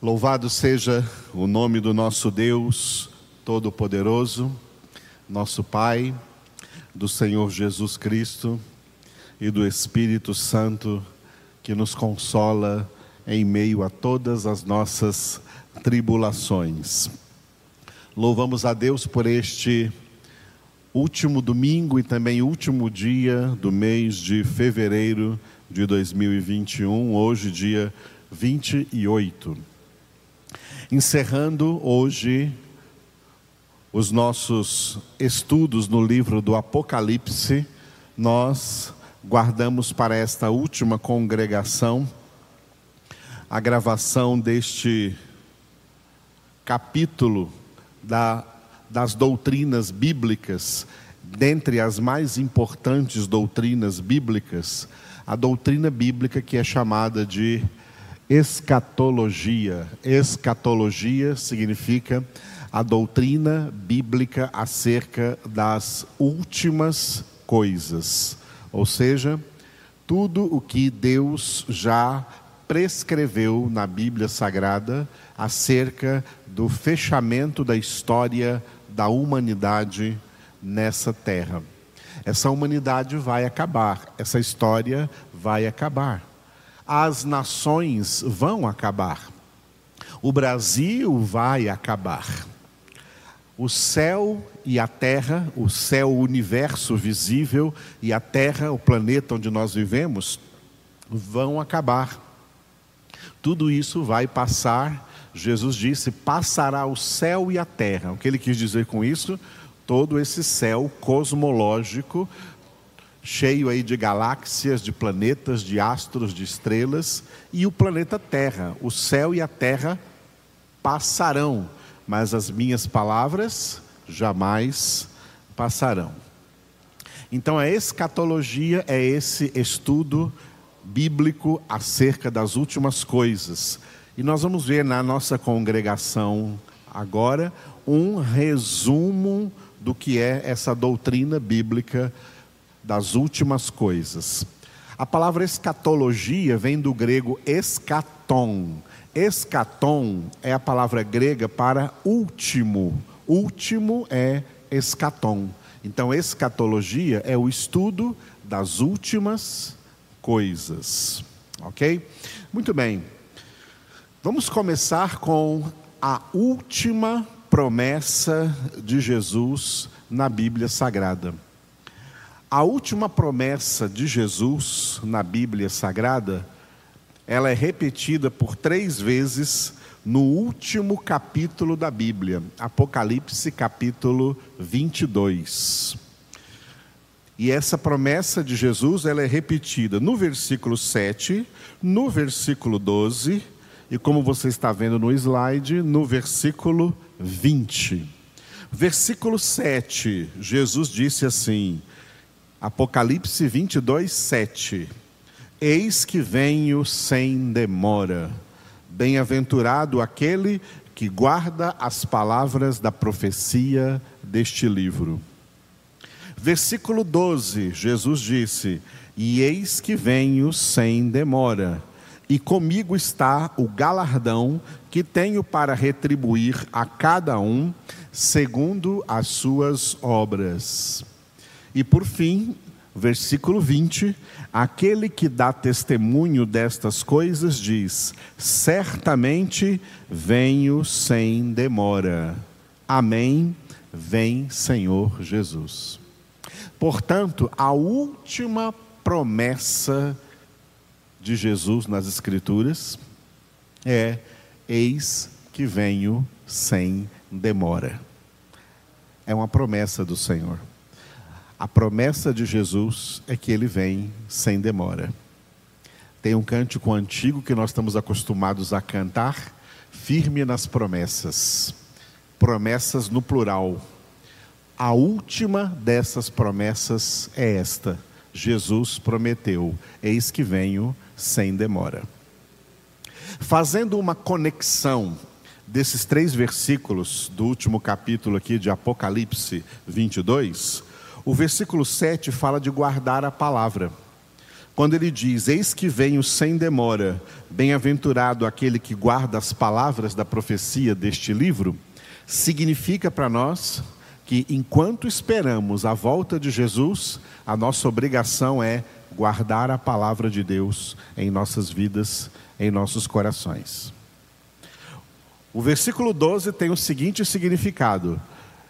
Louvado seja o nome do nosso Deus Todo-Poderoso, nosso Pai, do Senhor Jesus Cristo e do Espírito Santo que nos consola em meio a todas as nossas tribulações. Louvamos a Deus por este último domingo e também último dia do mês de fevereiro de 2021, hoje, dia 28. Encerrando hoje os nossos estudos no livro do Apocalipse, nós guardamos para esta última congregação a gravação deste capítulo da, das doutrinas bíblicas, dentre as mais importantes doutrinas bíblicas, a doutrina bíblica que é chamada de escatologia. Escatologia significa a doutrina bíblica acerca das últimas coisas, ou seja, tudo o que Deus já prescreveu na Bíblia Sagrada acerca do fechamento da história da humanidade nessa terra. Essa humanidade vai acabar, essa história vai acabar. As nações vão acabar. O Brasil vai acabar. O céu e a terra, o céu, o universo visível e a terra, o planeta onde nós vivemos, vão acabar. Tudo isso vai passar. Jesus disse: passará o céu e a terra. O que ele quis dizer com isso? todo esse céu cosmológico, cheio aí de galáxias, de planetas, de astros, de estrelas, e o planeta Terra. O céu e a terra passarão, mas as minhas palavras jamais passarão. Então a escatologia é esse estudo bíblico acerca das últimas coisas. E nós vamos ver na nossa congregação agora um resumo do que é essa doutrina bíblica das últimas coisas. A palavra escatologia vem do grego escaton. Escaton é a palavra grega para último. Último é escaton. Então, escatologia é o estudo das últimas coisas. Ok? Muito bem. Vamos começar com a última promessa de Jesus na Bíblia Sagrada. A última promessa de Jesus na Bíblia Sagrada, ela é repetida por três vezes no último capítulo da Bíblia, Apocalipse capítulo 22. E essa promessa de Jesus, ela é repetida no versículo 7, no versículo 12 e como você está vendo no slide, no versículo 20. Versículo 7, Jesus disse assim, Apocalipse 22, 7: Eis que venho sem demora, bem-aventurado aquele que guarda as palavras da profecia deste livro. Versículo 12, Jesus disse: E eis que venho sem demora e comigo está o galardão que tenho para retribuir a cada um segundo as suas obras. E por fim, versículo 20: aquele que dá testemunho destas coisas diz: certamente venho sem demora. Amém. Vem, Senhor Jesus. Portanto, a última promessa de Jesus nas Escrituras é: Eis que venho sem demora. É uma promessa do Senhor. A promessa de Jesus é que ele vem sem demora. Tem um cântico antigo que nós estamos acostumados a cantar, firme nas promessas. Promessas no plural. A última dessas promessas é esta: Jesus prometeu: Eis que venho sem demora. Fazendo uma conexão desses três versículos do último capítulo aqui de Apocalipse 22, o versículo 7 fala de guardar a palavra. quando ele diz: Eis que venho sem demora, bem-aventurado aquele que guarda as palavras da profecia deste livro, significa para nós que enquanto esperamos a volta de Jesus, a nossa obrigação é guardar a palavra de Deus em nossas vidas, em nossos corações. O versículo 12 tem o seguinte significado: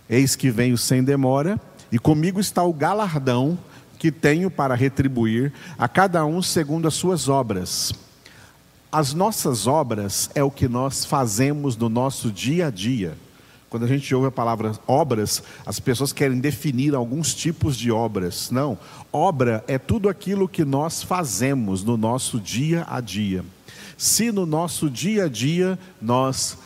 Eis que venho sem demora, e comigo está o galardão que tenho para retribuir a cada um segundo as suas obras. As nossas obras é o que nós fazemos no nosso dia a dia. Quando a gente ouve a palavra obras, as pessoas querem definir alguns tipos de obras. Não, obra é tudo aquilo que nós fazemos no nosso dia a dia. Se no nosso dia a dia nós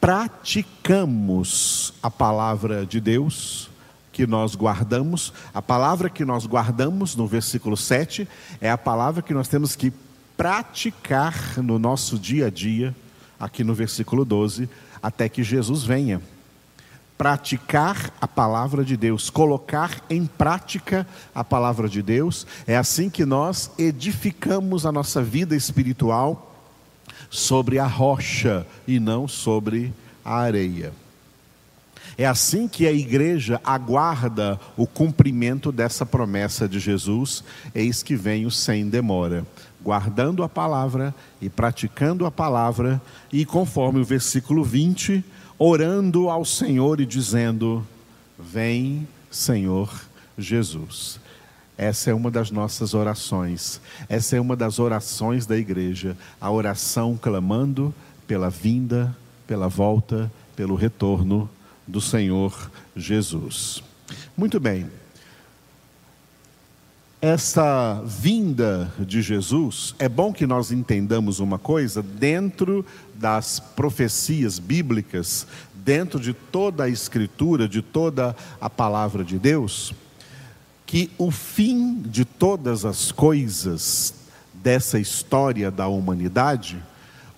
praticamos a palavra de Deus, que nós guardamos, a palavra que nós guardamos no versículo 7 é a palavra que nós temos que praticar no nosso dia a dia, aqui no versículo 12, até que Jesus venha. Praticar a palavra de Deus, colocar em prática a palavra de Deus, é assim que nós edificamos a nossa vida espiritual sobre a rocha e não sobre a areia. É assim que a igreja aguarda o cumprimento dessa promessa de Jesus: eis que venho sem demora, guardando a palavra e praticando a palavra, e conforme o versículo 20, orando ao Senhor e dizendo: Vem, Senhor Jesus. Essa é uma das nossas orações, essa é uma das orações da igreja, a oração clamando pela vinda, pela volta, pelo retorno do Senhor Jesus. Muito bem. Essa vinda de Jesus, é bom que nós entendamos uma coisa dentro das profecias bíblicas, dentro de toda a Escritura, de toda a palavra de Deus, que o fim de todas as coisas dessa história da humanidade,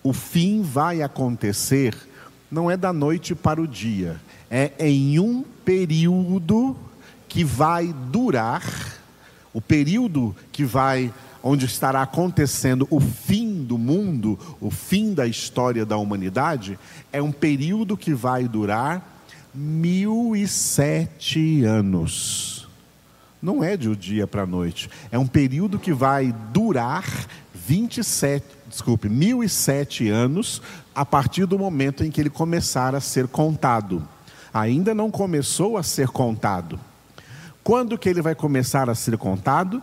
o fim vai acontecer não é da noite para o dia, é em um período que vai durar, o período que vai, onde estará acontecendo o fim do mundo, o fim da história da humanidade, é um período que vai durar mil e sete anos. Não é de um dia para a noite, é um período que vai durar 27, desculpe, mil e sete anos a partir do momento em que ele começar a ser contado ainda não começou a ser contado. Quando que ele vai começar a ser contado?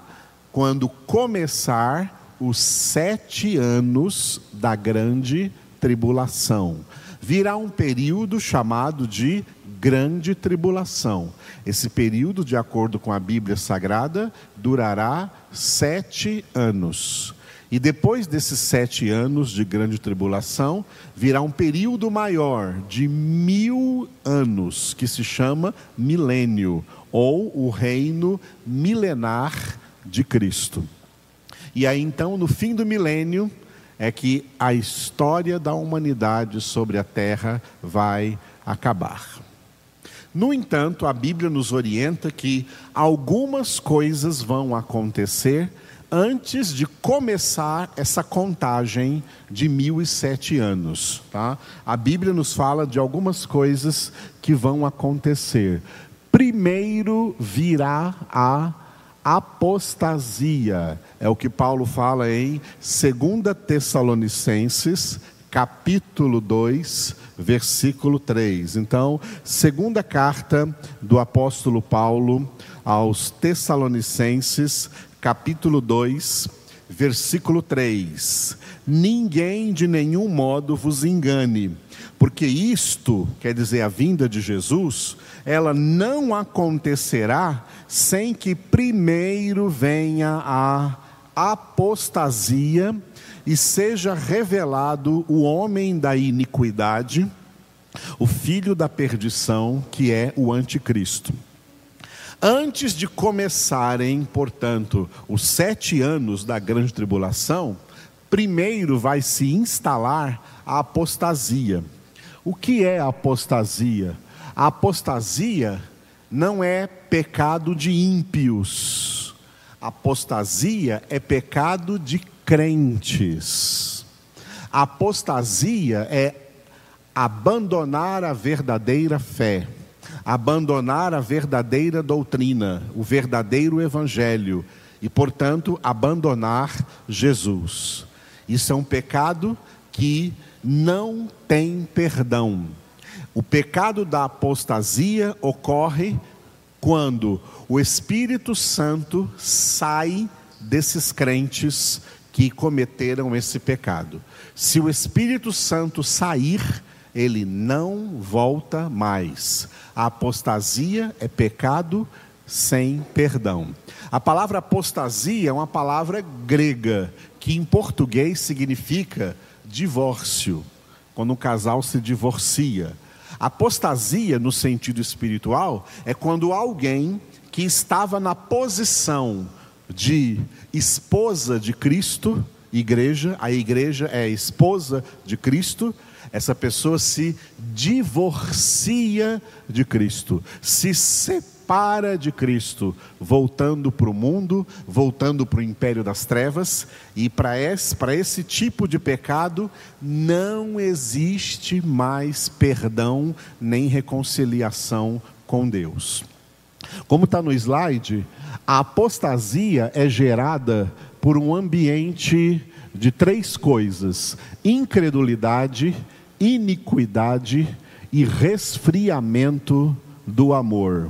Quando começar os sete anos da grande tribulação. Virá um período chamado de grande tribulação. Esse período, de acordo com a Bíblia Sagrada, durará sete anos. E depois desses sete anos de grande tribulação, virá um período maior de mil anos, que se chama milênio, ou o reino milenar de Cristo. E aí então, no fim do milênio, é que a história da humanidade sobre a terra vai acabar. No entanto, a Bíblia nos orienta que algumas coisas vão acontecer antes de começar essa contagem de mil e sete anos. Tá? A Bíblia nos fala de algumas coisas que vão acontecer. Primeiro virá a apostasia, é o que Paulo fala em 2 Tessalonicenses, capítulo 2, versículo 3. Então, segunda carta do apóstolo Paulo aos Tessalonicenses, capítulo 2, versículo 3: Ninguém de nenhum modo vos engane, porque isto, quer dizer, a vinda de Jesus, ela não acontecerá sem que primeiro venha a apostasia e seja revelado o homem da iniquidade, o filho da perdição, que é o anticristo. Antes de começarem, portanto, os sete anos da grande tribulação, primeiro vai se instalar a apostasia. O que é apostasia? A apostasia não é pecado de ímpios. Apostasia é pecado de crentes. Apostasia é abandonar a verdadeira fé, abandonar a verdadeira doutrina, o verdadeiro evangelho e, portanto, abandonar Jesus. Isso é um pecado que não tem perdão. O pecado da apostasia ocorre quando o Espírito Santo sai desses crentes que cometeram esse pecado. Se o Espírito Santo sair, ele não volta mais. A apostasia é pecado sem perdão. A palavra apostasia é uma palavra grega que em português significa divórcio, quando um casal se divorcia. Apostasia, no sentido espiritual, é quando alguém que estava na posição de esposa de Cristo, igreja, a igreja é a esposa de Cristo, essa pessoa se divorcia de Cristo, se separa de Cristo, voltando para o mundo, voltando para o império das trevas, e para esse, para esse tipo de pecado não existe mais perdão nem reconciliação com Deus. Como está no slide, a apostasia é gerada por um ambiente de três coisas: incredulidade, iniquidade e resfriamento do amor.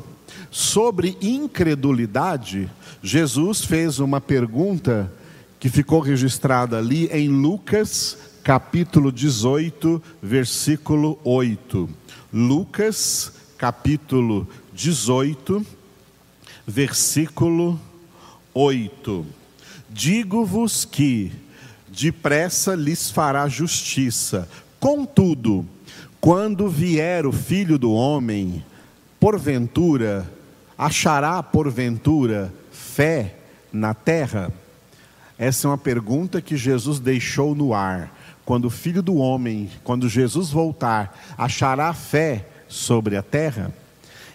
Sobre incredulidade, Jesus fez uma pergunta que ficou registrada ali em Lucas, capítulo 18, versículo 8. Lucas, capítulo 18, versículo 8: Digo-vos que depressa lhes fará justiça, contudo, quando vier o filho do homem, porventura, achará porventura fé na terra? Essa é uma pergunta que Jesus deixou no ar. Quando o filho do homem, quando Jesus voltar, achará fé sobre a terra?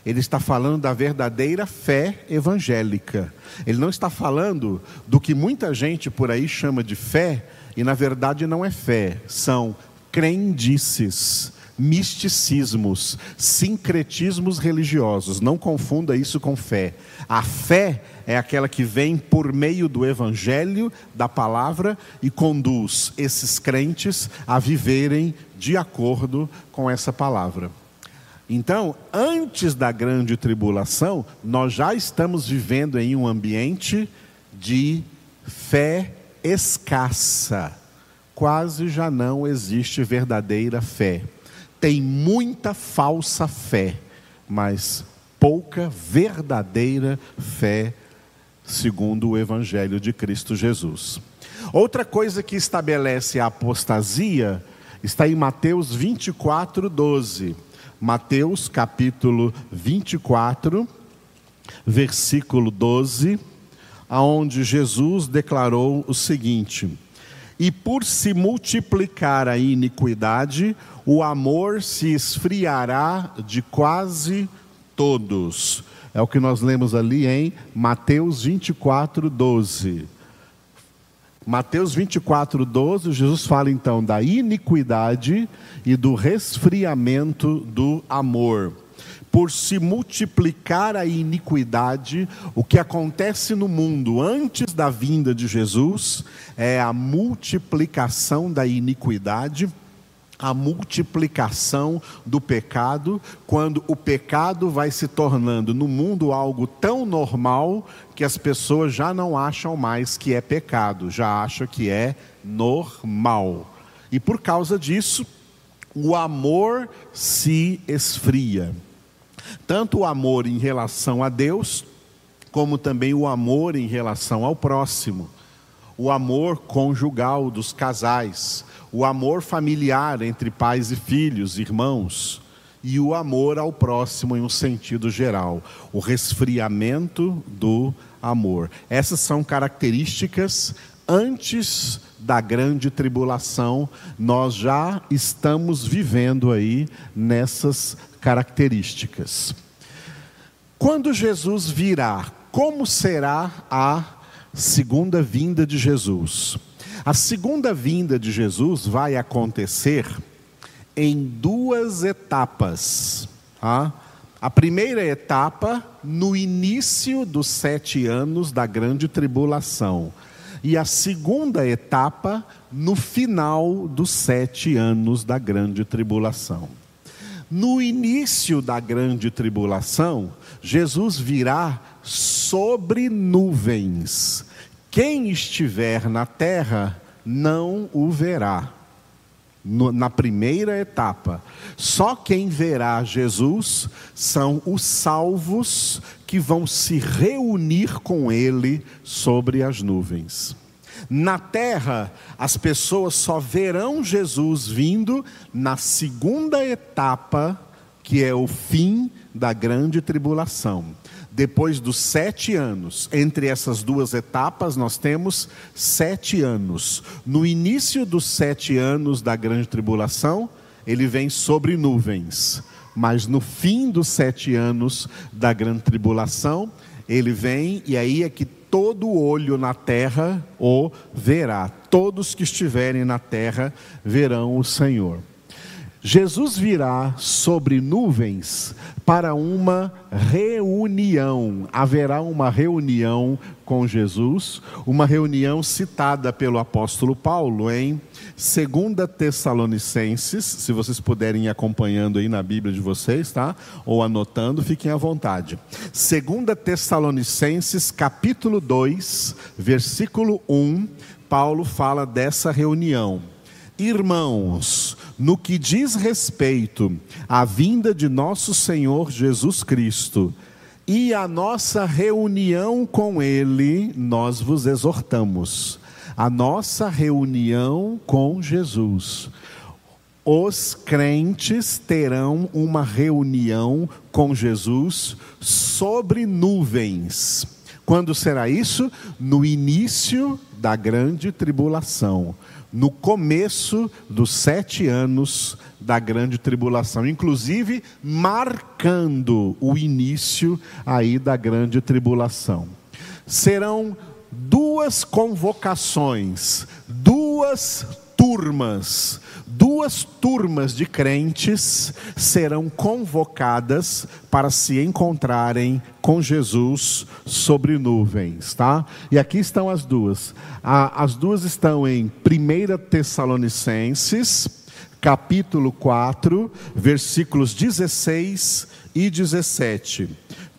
Ele está falando da verdadeira fé evangélica. Ele não está falando do que muita gente por aí chama de fé, e na verdade não é fé, são crendices, misticismos, sincretismos religiosos. Não confunda isso com fé. A fé é aquela que vem por meio do evangelho, da palavra e conduz esses crentes a viverem de acordo com essa palavra. Então, antes da grande tribulação, nós já estamos vivendo em um ambiente de fé escassa. Quase já não existe verdadeira fé. Tem muita falsa fé, mas pouca verdadeira fé, segundo o Evangelho de Cristo Jesus. Outra coisa que estabelece a apostasia está em Mateus 24, 12 Mateus capítulo 24, versículo 12, aonde Jesus declarou o seguinte: E por se multiplicar a iniquidade, o amor se esfriará de quase todos. É o que nós lemos ali em Mateus 24, 12. Mateus 24, 12, Jesus fala então da iniquidade e do resfriamento do amor. Por se multiplicar a iniquidade, o que acontece no mundo antes da vinda de Jesus é a multiplicação da iniquidade a multiplicação do pecado, quando o pecado vai se tornando no mundo algo tão normal que as pessoas já não acham mais que é pecado, já acham que é normal. E por causa disso, o amor se esfria. Tanto o amor em relação a Deus, como também o amor em relação ao próximo. O amor conjugal dos casais o amor familiar entre pais e filhos, irmãos, e o amor ao próximo em um sentido geral, o resfriamento do amor. Essas são características antes da grande tribulação, nós já estamos vivendo aí nessas características. Quando Jesus virá, como será a segunda vinda de Jesus. A segunda vinda de Jesus vai acontecer em duas etapas. Tá? A primeira etapa, no início dos sete anos da grande tribulação. E a segunda etapa, no final dos sete anos da grande tribulação. No início da grande tribulação, Jesus virá sobre nuvens. Quem estiver na terra não o verá. No, na primeira etapa, só quem verá Jesus são os salvos que vão se reunir com Ele sobre as nuvens. Na terra, as pessoas só verão Jesus vindo na segunda etapa, que é o fim da grande tribulação. Depois dos sete anos, entre essas duas etapas, nós temos sete anos. No início dos sete anos da grande tribulação, ele vem sobre nuvens. Mas no fim dos sete anos da grande tribulação, ele vem, e aí é que todo olho na terra o verá. Todos que estiverem na terra verão o Senhor. Jesus virá sobre nuvens para uma reunião. Haverá uma reunião com Jesus, uma reunião citada pelo apóstolo Paulo em 2 Tessalonicenses, se vocês puderem ir acompanhando aí na Bíblia de vocês, tá? Ou anotando, fiquem à vontade. 2 Tessalonicenses, capítulo 2, versículo 1, Paulo fala dessa reunião. Irmãos, no que diz respeito à vinda de nosso Senhor Jesus Cristo e à nossa reunião com Ele, nós vos exortamos. A nossa reunião com Jesus. Os crentes terão uma reunião com Jesus sobre nuvens. Quando será isso? No início da grande tribulação no começo dos sete anos da grande tribulação, inclusive marcando o início aí da grande tribulação. Serão duas convocações, duas turmas, duas turmas de crentes serão convocadas para se encontrarem com Jesus sobre nuvens, tá? E aqui estão as duas. as duas estão em 1 Tessalonicenses, capítulo 4, versículos 16 e 17.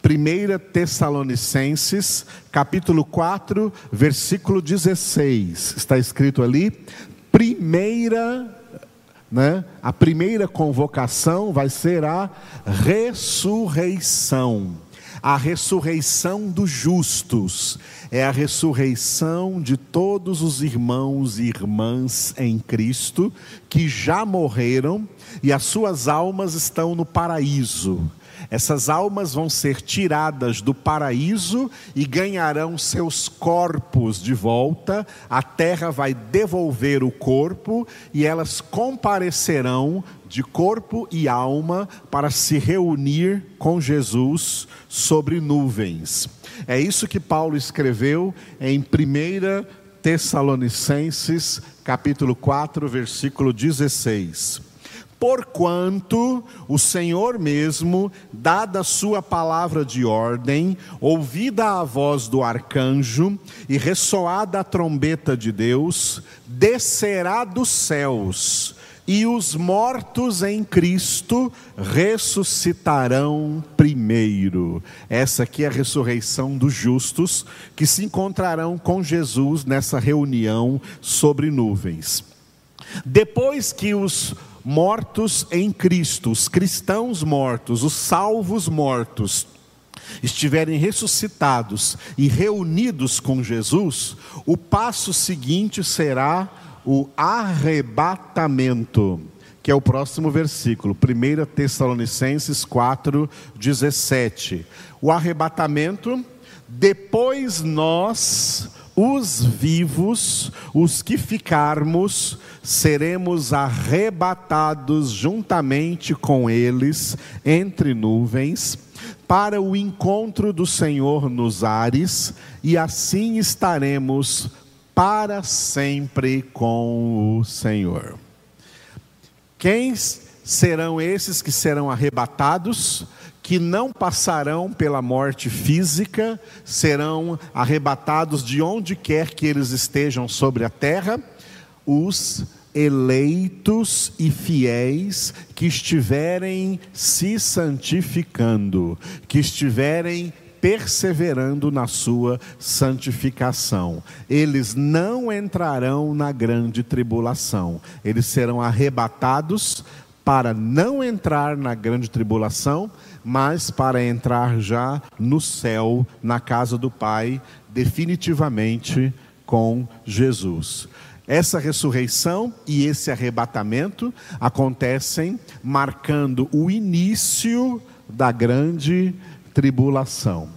1 Tessalonicenses, capítulo 4, versículo 16. Está escrito ali: primeira, né? A primeira convocação vai ser a ressurreição. A ressurreição dos justos é a ressurreição de todos os irmãos e irmãs em Cristo que já morreram e as suas almas estão no paraíso. Essas almas vão ser tiradas do paraíso e ganharão seus corpos de volta. A terra vai devolver o corpo e elas comparecerão de corpo e alma para se reunir com Jesus sobre nuvens. É isso que Paulo escreveu em 1 Tessalonicenses, capítulo 4, versículo 16. Porquanto o Senhor mesmo, dada a sua palavra de ordem, ouvida a voz do arcanjo e ressoada a trombeta de Deus, descerá dos céus, e os mortos em Cristo ressuscitarão primeiro. Essa aqui é a ressurreição dos justos que se encontrarão com Jesus nessa reunião sobre nuvens. Depois que os mortos em Cristo, os cristãos mortos, os salvos mortos, estiverem ressuscitados e reunidos com Jesus, o passo seguinte será o arrebatamento, que é o próximo versículo, 1 Tessalonicenses 4, 17. O arrebatamento, depois nós os vivos, os que ficarmos, seremos arrebatados juntamente com eles entre nuvens, para o encontro do Senhor nos ares, e assim estaremos para sempre com o Senhor. Quem serão esses que serão arrebatados? Que não passarão pela morte física, serão arrebatados de onde quer que eles estejam sobre a terra, os eleitos e fiéis que estiverem se santificando, que estiverem perseverando na sua santificação. Eles não entrarão na grande tribulação, eles serão arrebatados para não entrar na grande tribulação, mas para entrar já no céu, na casa do Pai, definitivamente com Jesus. Essa ressurreição e esse arrebatamento acontecem marcando o início da grande tribulação.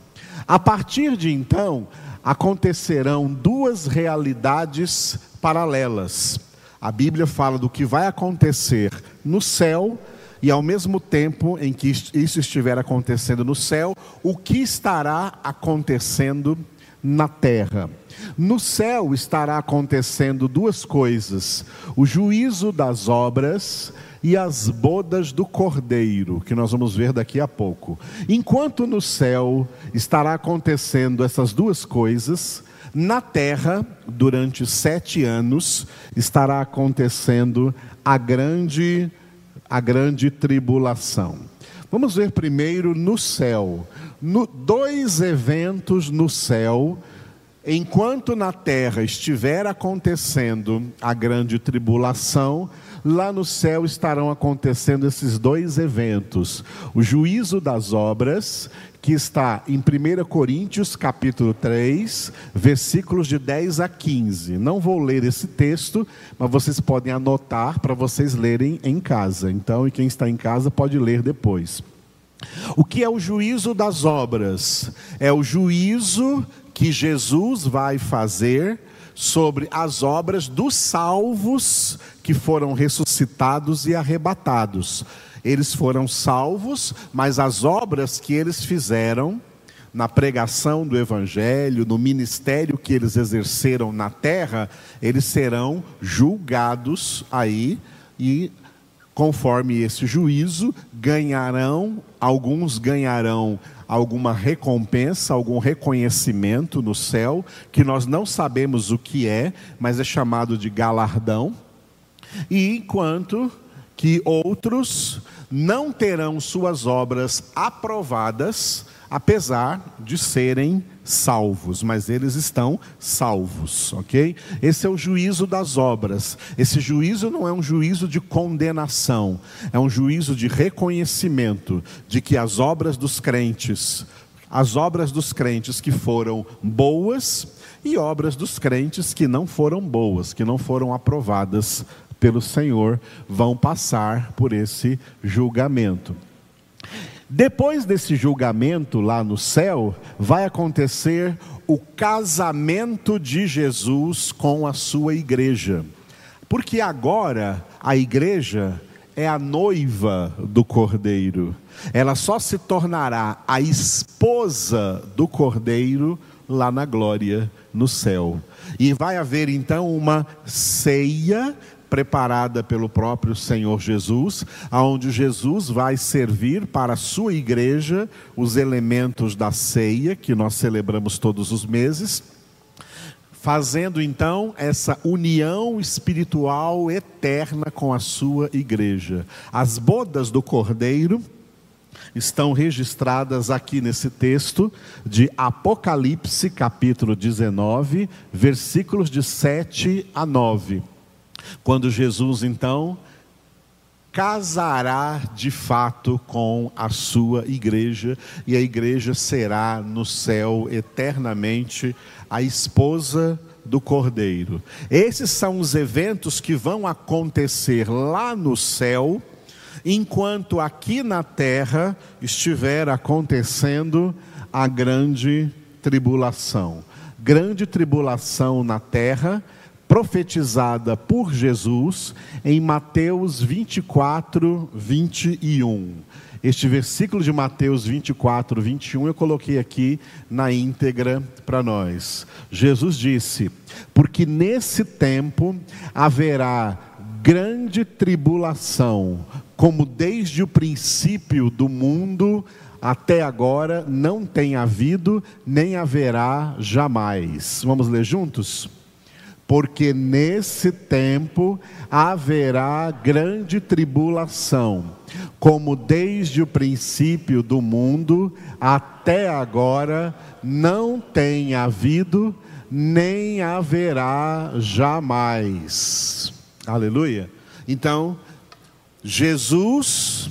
A partir de então, acontecerão duas realidades paralelas. A Bíblia fala do que vai acontecer no céu e ao mesmo tempo em que isso estiver acontecendo no céu, o que estará acontecendo na terra. No céu estará acontecendo duas coisas: o juízo das obras e as bodas do cordeiro, que nós vamos ver daqui a pouco. Enquanto no céu estará acontecendo essas duas coisas, na terra, durante sete anos, estará acontecendo a grande, a grande tribulação. Vamos ver primeiro no céu. No, dois eventos no céu Enquanto na terra estiver acontecendo a grande tribulação, lá no céu estarão acontecendo esses dois eventos: o juízo das obras, que está em 1 Coríntios, capítulo 3, versículos de 10 a 15. Não vou ler esse texto, mas vocês podem anotar para vocês lerem em casa. Então, e quem está em casa pode ler depois. O que é o juízo das obras? É o juízo que Jesus vai fazer sobre as obras dos salvos que foram ressuscitados e arrebatados. Eles foram salvos, mas as obras que eles fizeram na pregação do Evangelho, no ministério que eles exerceram na terra, eles serão julgados aí e conforme esse juízo, ganharão, alguns ganharão alguma recompensa, algum reconhecimento no céu, que nós não sabemos o que é, mas é chamado de galardão. E enquanto que outros não terão suas obras aprovadas, apesar de serem salvos, mas eles estão salvos, ok? Esse é o juízo das obras. Esse juízo não é um juízo de condenação, é um juízo de reconhecimento de que as obras dos crentes, as obras dos crentes que foram boas e obras dos crentes que não foram boas, que não foram aprovadas pelo Senhor, vão passar por esse julgamento. Depois desse julgamento lá no céu, vai acontecer o casamento de Jesus com a sua igreja. Porque agora a igreja é a noiva do cordeiro. Ela só se tornará a esposa do cordeiro lá na glória, no céu. E vai haver então uma ceia preparada pelo próprio Senhor Jesus, aonde Jesus vai servir para a sua igreja os elementos da ceia que nós celebramos todos os meses, fazendo então essa união espiritual eterna com a sua igreja. As bodas do Cordeiro estão registradas aqui nesse texto de Apocalipse, capítulo 19, versículos de 7 a 9. Quando Jesus então casará de fato com a sua igreja e a igreja será no céu eternamente a esposa do Cordeiro. Esses são os eventos que vão acontecer lá no céu, enquanto aqui na terra estiver acontecendo a grande tribulação. Grande tribulação na terra profetizada por Jesus em Mateus 24, 21. Este versículo de Mateus 24, 21 eu coloquei aqui na íntegra para nós. Jesus disse: Porque nesse tempo haverá grande tribulação, como desde o princípio do mundo até agora não tem havido, nem haverá jamais. Vamos ler juntos? Porque nesse tempo haverá grande tribulação, como desde o princípio do mundo até agora não tem havido, nem haverá jamais. Aleluia. Então, Jesus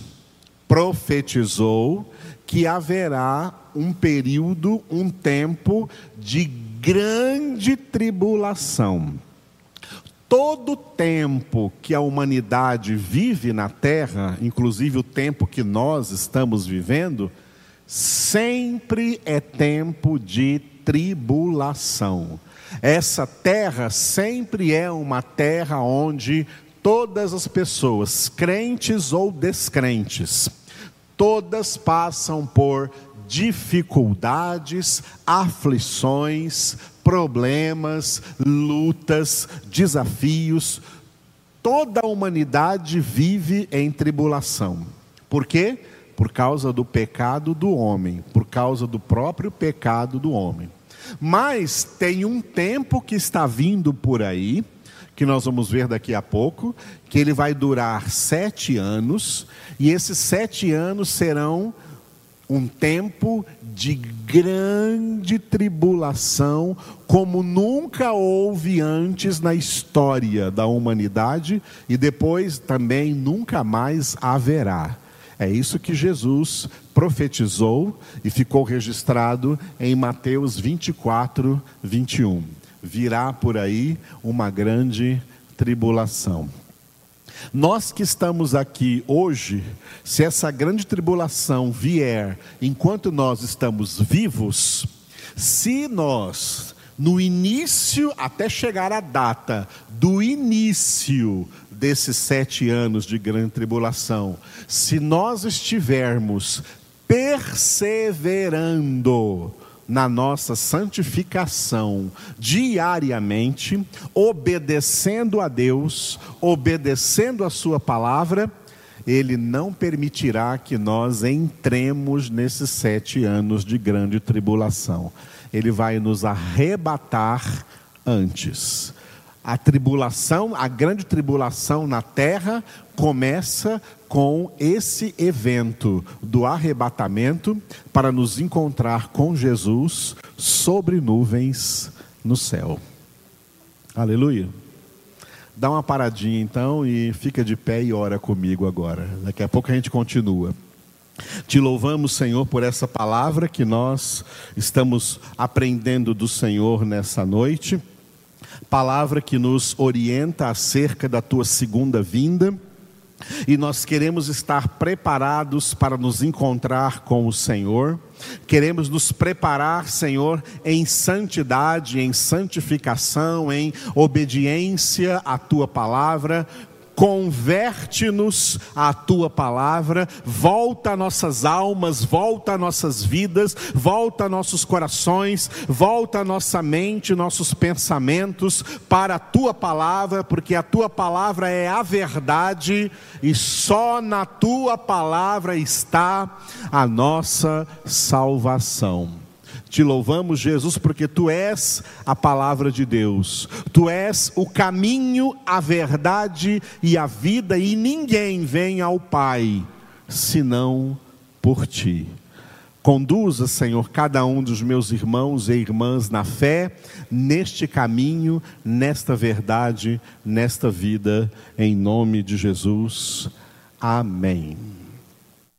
profetizou que haverá um período, um tempo de grande tribulação. Todo tempo que a humanidade vive na terra, inclusive o tempo que nós estamos vivendo, sempre é tempo de tribulação. Essa terra sempre é uma terra onde todas as pessoas, crentes ou descrentes, todas passam por dificuldades, aflições, problemas, lutas, desafios. Toda a humanidade vive em tribulação. Por quê? Por causa do pecado do homem, por causa do próprio pecado do homem. Mas tem um tempo que está vindo por aí, que nós vamos ver daqui a pouco, que ele vai durar sete anos, e esses sete anos serão um tempo de grande tribulação, como nunca houve antes na história da humanidade, e depois também nunca mais haverá. É isso que Jesus profetizou e ficou registrado em Mateus 24, 21 virá por aí uma grande tribulação. Nós que estamos aqui hoje, se essa grande tribulação vier enquanto nós estamos vivos, se nós, no início, até chegar a data do início desses sete anos de grande tribulação, se nós estivermos perseverando, na nossa santificação diariamente, obedecendo a Deus, obedecendo a Sua palavra, Ele não permitirá que nós entremos nesses sete anos de grande tribulação. Ele vai nos arrebatar antes. A tribulação, a grande tribulação na terra, começa com esse evento do arrebatamento para nos encontrar com Jesus sobre nuvens no céu. Aleluia. Dá uma paradinha então e fica de pé e ora comigo agora. Daqui a pouco a gente continua. Te louvamos, Senhor, por essa palavra que nós estamos aprendendo do Senhor nessa noite. Palavra que nos orienta acerca da tua segunda vinda e nós queremos estar preparados para nos encontrar com o Senhor. Queremos nos preparar, Senhor, em santidade, em santificação, em obediência à tua palavra, converte-nos à tua palavra, volta nossas almas, volta nossas vidas, volta nossos corações, volta nossa mente, nossos pensamentos para a tua palavra, porque a tua palavra é a verdade e só na tua palavra está a nossa salvação. Te louvamos, Jesus, porque tu és a palavra de Deus, tu és o caminho, a verdade e a vida, e ninguém vem ao Pai senão por ti. Conduza, Senhor, cada um dos meus irmãos e irmãs na fé, neste caminho, nesta verdade, nesta vida, em nome de Jesus. Amém.